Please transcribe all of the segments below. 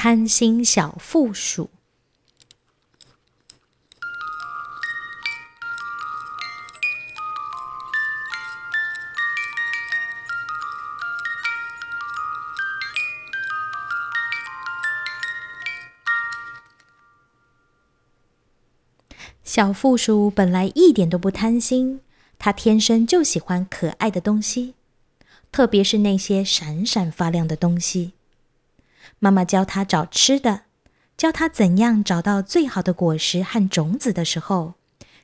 贪心小负鼠。小负鼠本来一点都不贪心，它天生就喜欢可爱的东西，特别是那些闪闪发亮的东西。妈妈教他找吃的，教他怎样找到最好的果实和种子的时候，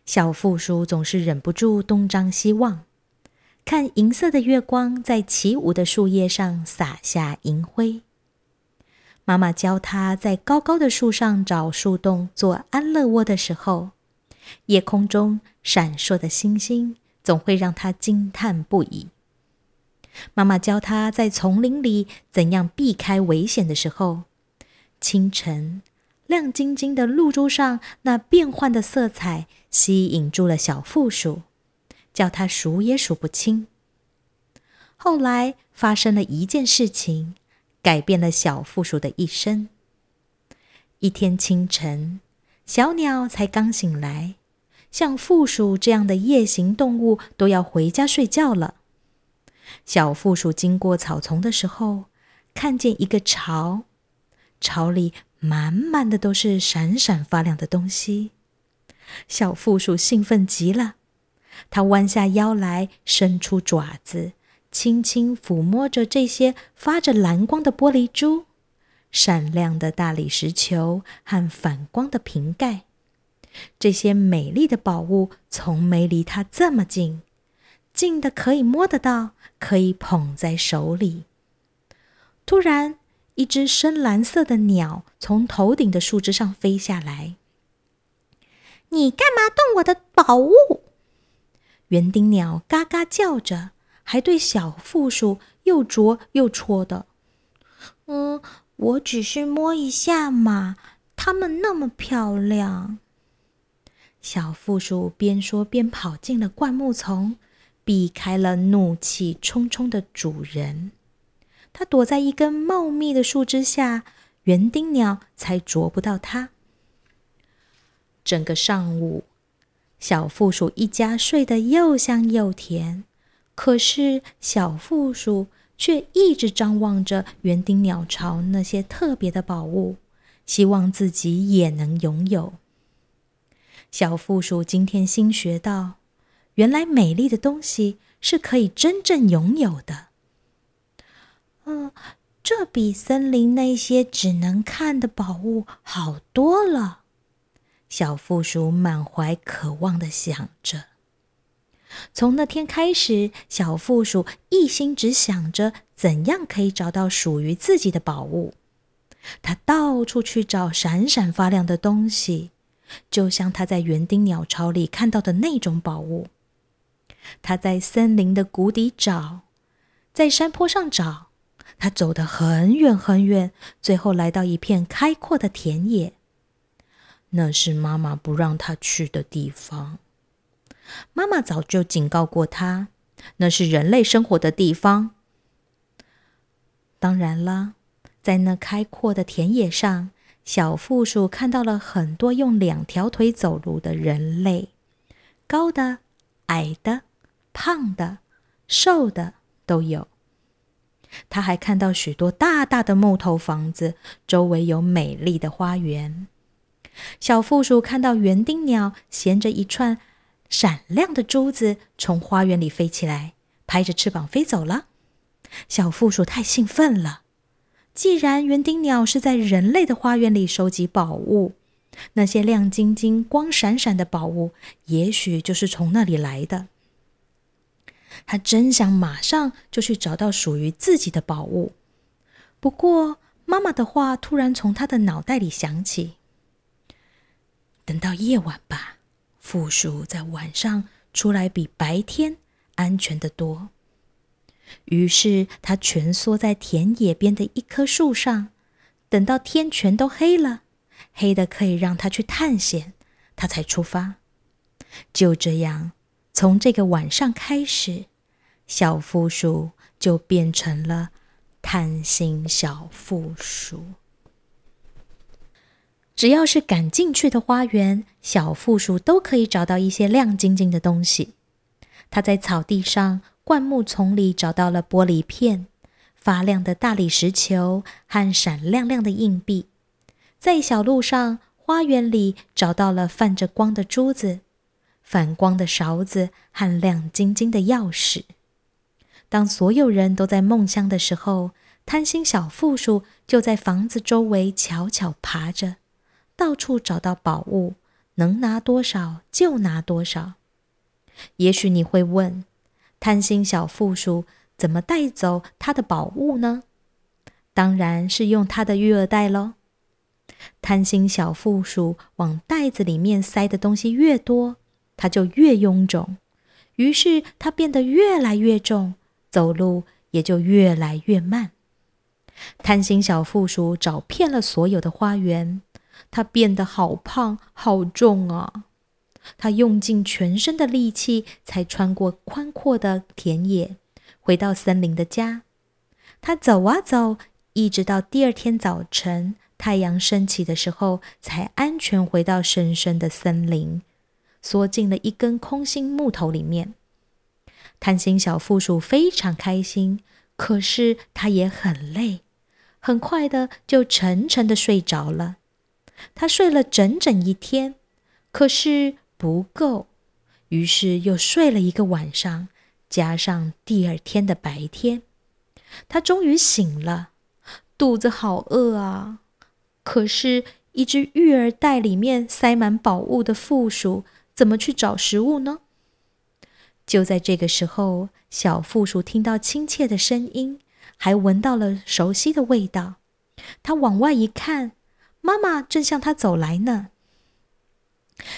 小负鼠总是忍不住东张西望，看银色的月光在起舞的树叶上洒下银辉。妈妈教他在高高的树上找树洞做安乐窝的时候。夜空中闪烁的星星，总会让他惊叹不已。妈妈教他在丛林里怎样避开危险的时候，清晨亮晶晶的露珠上那变幻的色彩吸引住了小负鼠，叫他数也数不清。后来发生了一件事情，改变了小负鼠的一生。一天清晨。小鸟才刚醒来，像负鼠这样的夜行动物都要回家睡觉了。小负鼠经过草丛的时候，看见一个巢，巢里满满的都是闪闪发亮的东西。小负鼠兴奋极了，它弯下腰来，伸出爪子，轻轻抚摸着这些发着蓝光的玻璃珠。闪亮的大理石球和反光的瓶盖，这些美丽的宝物从没离它这么近，近的可以摸得到，可以捧在手里。突然，一只深蓝色的鸟从头顶的树枝上飞下来。“你干嘛动我的宝物？”园丁鸟嘎嘎叫着，还对小负鼠又啄又戳的。“嗯。”我只是摸一下嘛，它们那么漂亮。小负鼠边说边跑进了灌木丛，避开了怒气冲冲的主人。它躲在一根茂密的树枝下，园丁鸟才啄不到它。整个上午，小负鼠一家睡得又香又甜，可是小负鼠。却一直张望着园丁鸟巢那些特别的宝物，希望自己也能拥有。小负鼠今天新学到，原来美丽的东西是可以真正拥有的。嗯，这比森林那些只能看的宝物好多了。小负鼠满怀渴望的想着。从那天开始，小负鼠一心只想着怎样可以找到属于自己的宝物。他到处去找闪闪发亮的东西，就像他在园丁鸟巢里看到的那种宝物。他在森林的谷底找，在山坡上找，他走得很远很远，最后来到一片开阔的田野。那是妈妈不让他去的地方。妈妈早就警告过他，那是人类生活的地方。当然了，在那开阔的田野上，小负鼠看到了很多用两条腿走路的人类，高的、矮的、胖的、瘦的都有。他还看到许多大大的木头房子，周围有美丽的花园。小负鼠看到园丁鸟衔着一串。闪亮的珠子从花园里飞起来，拍着翅膀飞走了。小负鼠太兴奋了。既然园丁鸟是在人类的花园里收集宝物，那些亮晶晶、光闪闪的宝物，也许就是从那里来的。他真想马上就去找到属于自己的宝物。不过，妈妈的话突然从他的脑袋里响起：“等到夜晚吧。”负鼠在晚上出来比白天安全的多。于是他蜷缩在田野边的一棵树上，等到天全都黑了，黑的可以让他去探险，他才出发。就这样，从这个晚上开始，小负鼠就变成了贪心小负鼠。只要是敢进去的花园，小负鼠都可以找到一些亮晶晶的东西。他在草地上、灌木丛里找到了玻璃片、发亮的大理石球和闪亮亮的硬币；在小路上、花园里找到了泛着光的珠子、反光的勺子和亮晶晶的钥匙。当所有人都在梦乡的时候，贪心小负鼠就在房子周围悄悄爬着。到处找到宝物，能拿多少就拿多少。也许你会问，贪心小负鼠怎么带走他的宝物呢？当然是用他的育儿袋喽。贪心小负鼠往袋子里面塞的东西越多，它就越臃肿，于是它变得越来越重，走路也就越来越慢。贪心小负鼠找遍了所有的花园。它变得好胖、好重啊！他用尽全身的力气，才穿过宽阔的田野，回到森林的家。他走啊走，一直到第二天早晨太阳升起的时候，才安全回到深深的森林，缩进了一根空心木头里面。贪心小负鼠非常开心，可是它也很累，很快的就沉沉的睡着了。他睡了整整一天，可是不够，于是又睡了一个晚上，加上第二天的白天，他终于醒了，肚子好饿啊！可是，一只育儿袋里面塞满宝物的负鼠，怎么去找食物呢？就在这个时候，小负鼠听到亲切的声音，还闻到了熟悉的味道，它往外一看。妈妈正向它走来呢。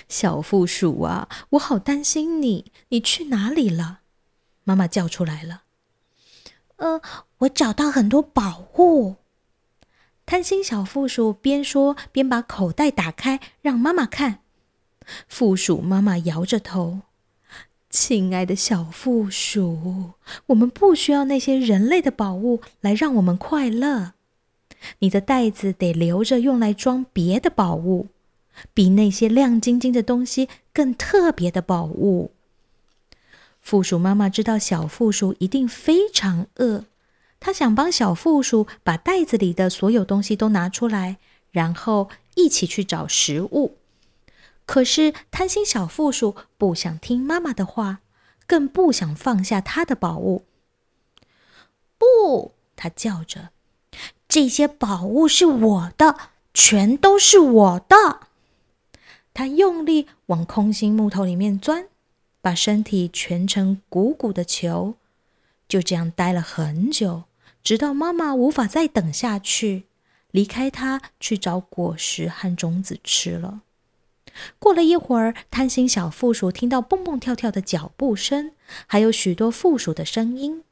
小负鼠啊，我好担心你，你去哪里了？妈妈叫出来了。呃，我找到很多宝物。贪心小负鼠边说边把口袋打开，让妈妈看。负鼠妈妈摇着头：“亲爱的小负鼠，我们不需要那些人类的宝物来让我们快乐。”你的袋子得留着，用来装别的宝物，比那些亮晶晶的东西更特别的宝物。负鼠妈妈知道小负鼠一定非常饿，她想帮小负鼠把袋子里的所有东西都拿出来，然后一起去找食物。可是贪心小负鼠不想听妈妈的话，更不想放下他的宝物。不，他叫着。这些宝物是我的，全都是我的。他用力往空心木头里面钻，把身体蜷成鼓鼓的球，就这样待了很久，直到妈妈无法再等下去，离开他去找果实和种子吃了。过了一会儿，贪心小负鼠听到蹦蹦跳跳的脚步声，还有许多负鼠的声音。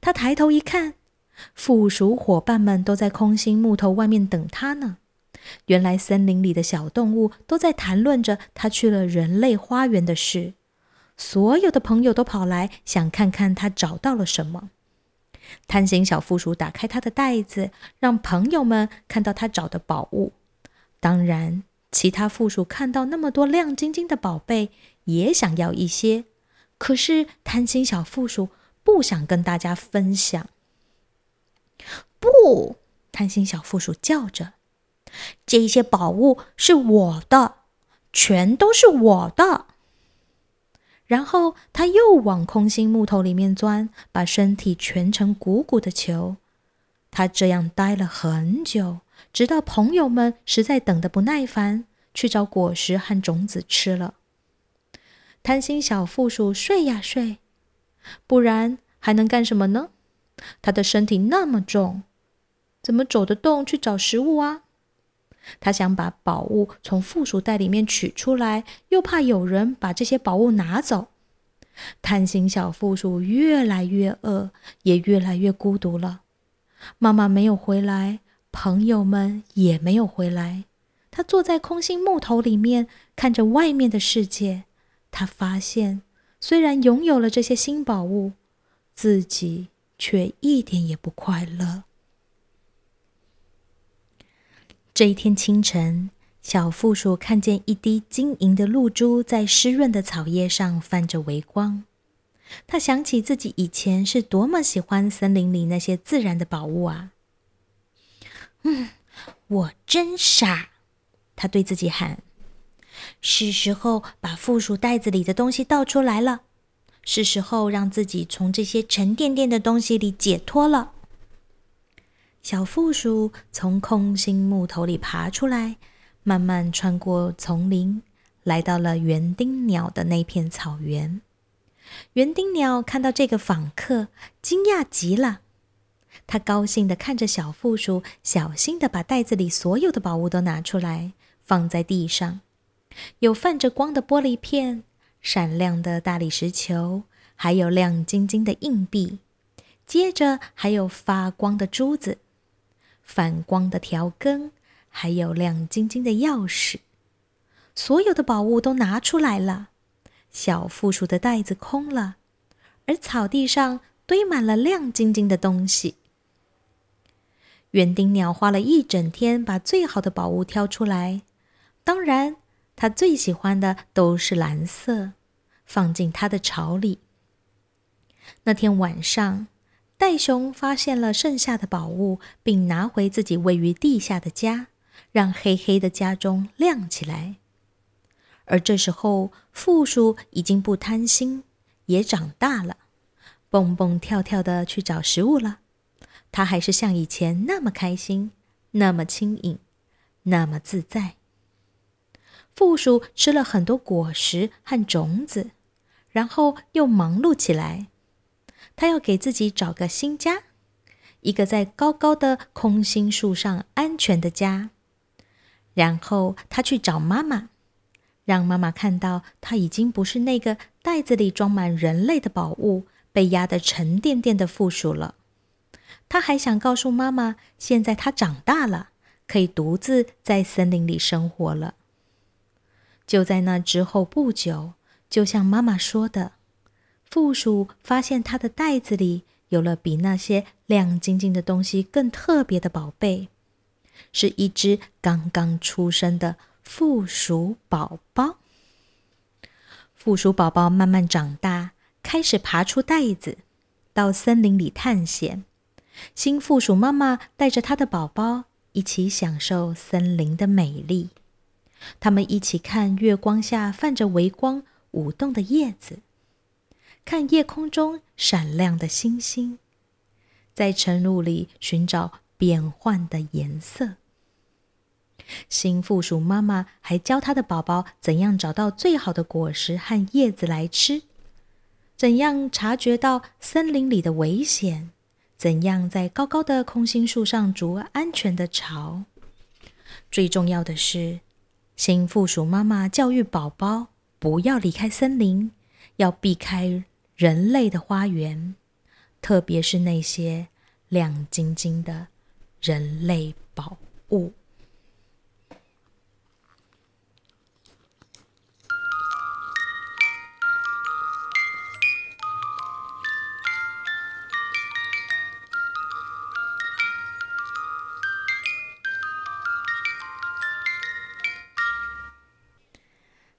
他抬头一看。附属伙伴们都在空心木头外面等他呢。原来森林里的小动物都在谈论着他去了人类花园的事。所有的朋友都跑来，想看看他找到了什么。贪心小负鼠打开他的袋子，让朋友们看到他找的宝物。当然，其他负鼠看到那么多亮晶晶的宝贝，也想要一些。可是贪心小负鼠不想跟大家分享。不，贪心小负鼠叫着：“这些宝物是我的，全都是我的。”然后他又往空心木头里面钻，把身体蜷成鼓鼓的球。他这样待了很久，直到朋友们实在等得不耐烦，去找果实和种子吃了。贪心小负鼠睡呀睡，不然还能干什么呢？他的身体那么重，怎么走得动去找食物啊？他想把宝物从附属袋里面取出来，又怕有人把这些宝物拿走。贪心小负鼠越来越饿，也越来越孤独了。妈妈没有回来，朋友们也没有回来。他坐在空心木头里面，看着外面的世界。他发现，虽然拥有了这些新宝物，自己。却一点也不快乐。这一天清晨，小负鼠看见一滴晶莹的露珠在湿润的草叶上泛着微光，他想起自己以前是多么喜欢森林里那些自然的宝物啊！嗯，我真傻，他对自己喊：“是时候把负鼠袋子里的东西倒出来了，是时候让自己从这些沉甸甸的东西里解脱了。”小负鼠从空心木头里爬出来。慢慢穿过丛林，来到了园丁鸟的那片草原。园丁鸟看到这个访客，惊讶极了。他高兴地看着小负鼠，小心地把袋子里所有的宝物都拿出来，放在地上。有泛着光的玻璃片，闪亮的大理石球，还有亮晶晶的硬币。接着还有发光的珠子，反光的条根。还有亮晶晶的钥匙，所有的宝物都拿出来了。小负鼠的袋子空了，而草地上堆满了亮晶晶的东西。园丁鸟花了一整天把最好的宝物挑出来，当然，他最喜欢的都是蓝色，放进他的巢里。那天晚上，袋熊发现了剩下的宝物，并拿回自己位于地下的家。让黑黑的家中亮起来。而这时候，负鼠已经不贪心，也长大了，蹦蹦跳跳的去找食物了。他还是像以前那么开心，那么轻盈，那么自在。负鼠吃了很多果实和种子，然后又忙碌起来。他要给自己找个新家，一个在高高的空心树上安全的家。然后他去找妈妈，让妈妈看到他已经不是那个袋子里装满人类的宝物、被压得沉甸甸的负鼠了。他还想告诉妈妈，现在他长大了，可以独自在森林里生活了。就在那之后不久，就像妈妈说的，负鼠发现他的袋子里有了比那些亮晶晶的东西更特别的宝贝。是一只刚刚出生的负鼠宝宝。负鼠宝宝慢慢长大，开始爬出袋子，到森林里探险。新附鼠妈妈带着它的宝宝一起享受森林的美丽。他们一起看月光下泛着微光舞动的叶子，看夜空中闪亮的星星，在晨露里寻找。变换的颜色。新附鼠妈妈还教它的宝宝怎样找到最好的果实和叶子来吃，怎样察觉到森林里的危险，怎样在高高的空心树上筑安全的巢。最重要的是，新附属妈妈教育宝宝不要离开森林，要避开人类的花园，特别是那些亮晶晶的。人类宝物。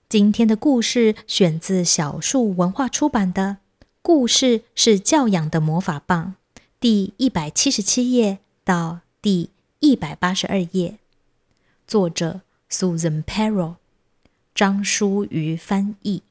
今天的故事选自小树文化出版的《故事是教养的魔法棒》，第一百七十七页到。第一百八十二页，作者 Susan Perro，张淑瑜翻译。